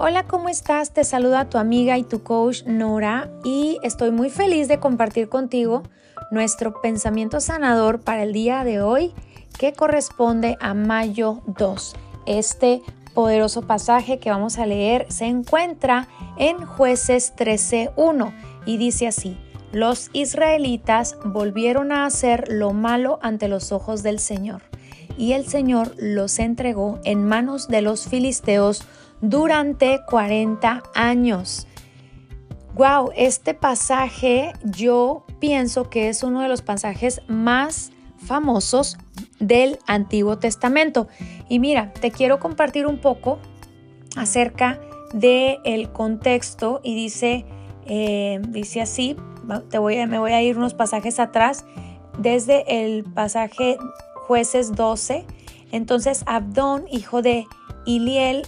Hola, ¿cómo estás? Te saluda tu amiga y tu coach Nora y estoy muy feliz de compartir contigo nuestro pensamiento sanador para el día de hoy que corresponde a mayo 2. Este poderoso pasaje que vamos a leer se encuentra en jueces 13.1 y dice así, los israelitas volvieron a hacer lo malo ante los ojos del Señor y el Señor los entregó en manos de los filisteos durante 40 años. Wow, este pasaje yo pienso que es uno de los pasajes más famosos del Antiguo Testamento. Y mira, te quiero compartir un poco acerca del el contexto y dice, eh, dice así, te voy me voy a ir unos pasajes atrás, desde el pasaje jueces 12, entonces Abdón, hijo de Iliel,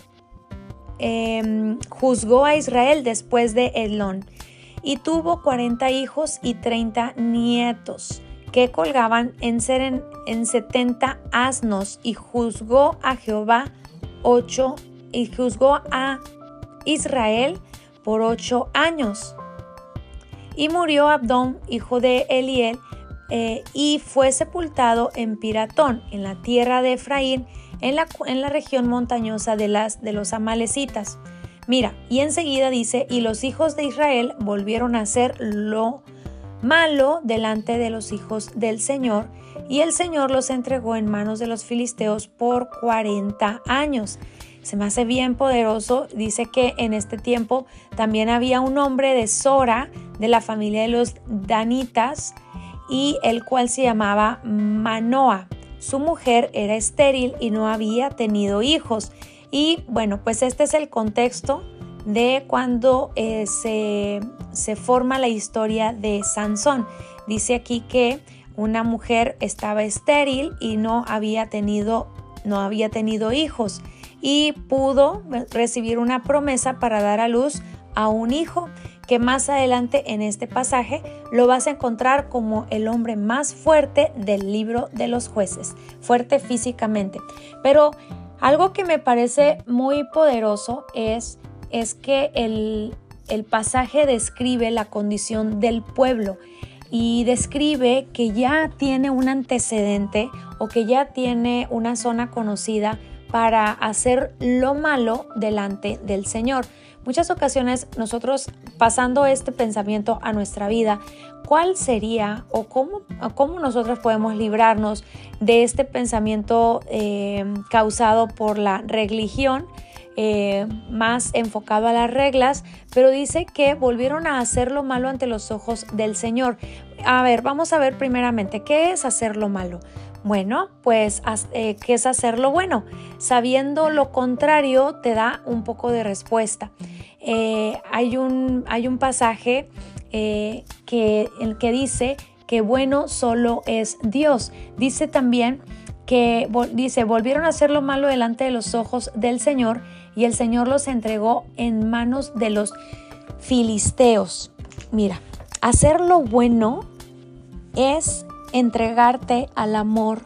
Em, juzgó a Israel después de Elón y tuvo 40 hijos y 30 nietos que colgaban en, ser en, 70 asnos y juzgó a Jehová 8 y juzgó a Israel por ocho años. Y murió Abdón, hijo de Eliel, eh, y fue sepultado en Piratón, en la tierra de Efraín, en la, en la región montañosa de, las, de los amalecitas. Mira, y enseguida dice, y los hijos de Israel volvieron a hacer lo malo delante de los hijos del Señor, y el Señor los entregó en manos de los filisteos por 40 años. Se me hace bien poderoso. Dice que en este tiempo también había un hombre de Sora, de la familia de los Danitas, y el cual se llamaba Manoa. Su mujer era estéril y no había tenido hijos. Y bueno, pues este es el contexto de cuando eh, se, se forma la historia de Sansón. Dice aquí que una mujer estaba estéril y no había tenido, no había tenido hijos y pudo recibir una promesa para dar a luz a un hijo que más adelante en este pasaje lo vas a encontrar como el hombre más fuerte del libro de los jueces, fuerte físicamente. Pero algo que me parece muy poderoso es, es que el, el pasaje describe la condición del pueblo y describe que ya tiene un antecedente o que ya tiene una zona conocida para hacer lo malo delante del Señor. Muchas ocasiones nosotros pasando este pensamiento a nuestra vida, ¿cuál sería o cómo, cómo nosotros podemos librarnos de este pensamiento eh, causado por la religión? Eh, más enfocado a las reglas, pero dice que volvieron a hacer lo malo ante los ojos del Señor. A ver, vamos a ver primeramente, ¿qué es hacer lo malo? Bueno, pues, eh, ¿qué es hacer lo bueno? Sabiendo lo contrario te da un poco de respuesta. Eh, hay, un, hay, un, pasaje eh, que, el que dice que bueno solo es Dios. Dice también que dice, volvieron a hacer lo malo delante de los ojos del Señor y el Señor los entregó en manos de los filisteos. Mira, hacer lo bueno es entregarte al amor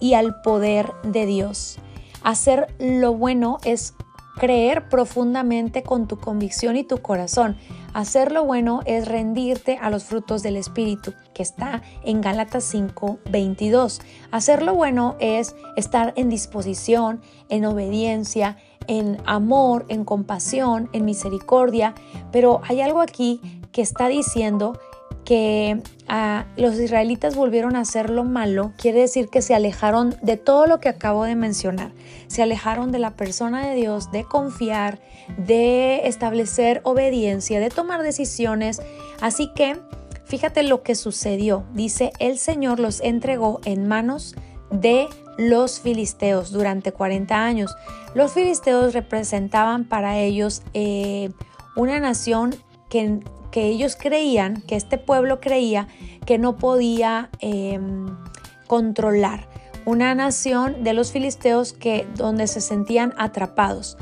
y al poder de Dios. Hacer lo bueno es creer profundamente con tu convicción y tu corazón. Hacer lo bueno es rendirte a los frutos del Espíritu, que está en Gálatas 5, 22. Hacer lo bueno es estar en disposición, en obediencia, en amor, en compasión, en misericordia. Pero hay algo aquí que está diciendo que ah, los israelitas volvieron a hacer lo malo, quiere decir que se alejaron de todo lo que acabo de mencionar. Se alejaron de la persona de Dios, de confiar, de establecer obediencia, de tomar decisiones. Así que fíjate lo que sucedió. Dice, el Señor los entregó en manos de los filisteos durante 40 años. Los filisteos representaban para ellos eh, una nación que ellos creían, que este pueblo creía que no podía em, controlar. Una nación de los filisteos que donde se sentían atrapados.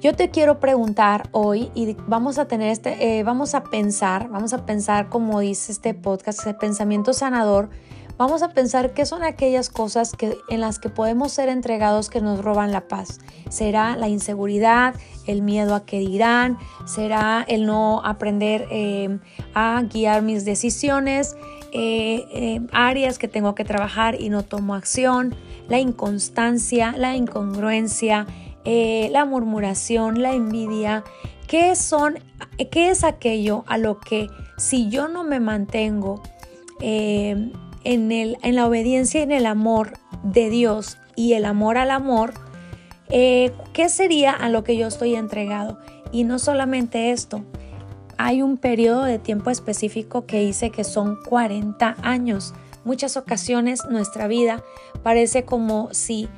Yo te quiero preguntar hoy y vamos a tener este, eh, vamos a pensar, vamos a pensar como dice este podcast, el pensamiento sanador. Vamos a pensar qué son aquellas cosas que, en las que podemos ser entregados que nos roban la paz. ¿Será la inseguridad, el miedo a que dirán? ¿Será el no aprender eh, a guiar mis decisiones? Eh, eh, áreas que tengo que trabajar y no tomo acción, la inconstancia, la incongruencia, la murmuración, la envidia. ¿Qué, son, ¿Qué es aquello a lo que si yo no me mantengo en, el, en la obediencia y en el amor de Dios y el amor al amor, eh, ¿qué sería a lo que yo estoy entregado? Y no solamente esto, hay un periodo de tiempo específico que dice que son 40 años. Muchas ocasiones nuestra vida parece como si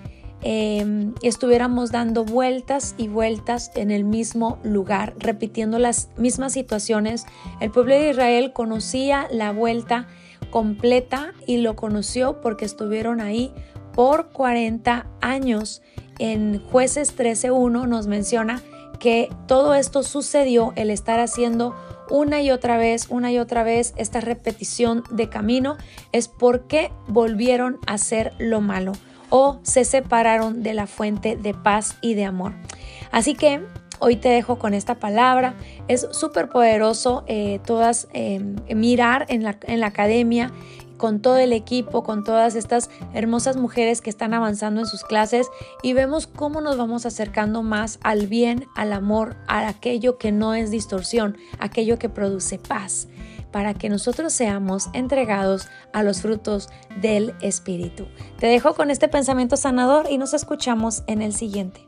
em, estuviéramos dando vueltas y vueltas en el mismo lugar, repitiendo las mismas situaciones. El pueblo de Israel conocía la vuelta completa y lo conoció porque estuvieron ahí por 40 años. En jueces 13.1 nos menciona que todo esto sucedió, el estar haciendo una y otra vez, una y otra vez esta repetición de camino, es porque volvieron a hacer lo malo o se separaron de la fuente de paz y de amor. Así que Hoy te dejo con esta palabra. Es súper poderoso eh, todas em, mirar en la, en la academia con todo el equipo, con todas estas hermosas mujeres que están avanzando en sus clases y vemos cómo nos vamos acercando más al bien, al amor, a aquello que no es distorsión, aquello que produce paz, para que nosotros seamos entregados a los frutos del Espíritu. Te dejo con este pensamiento sanador y nos escuchamos en el siguiente.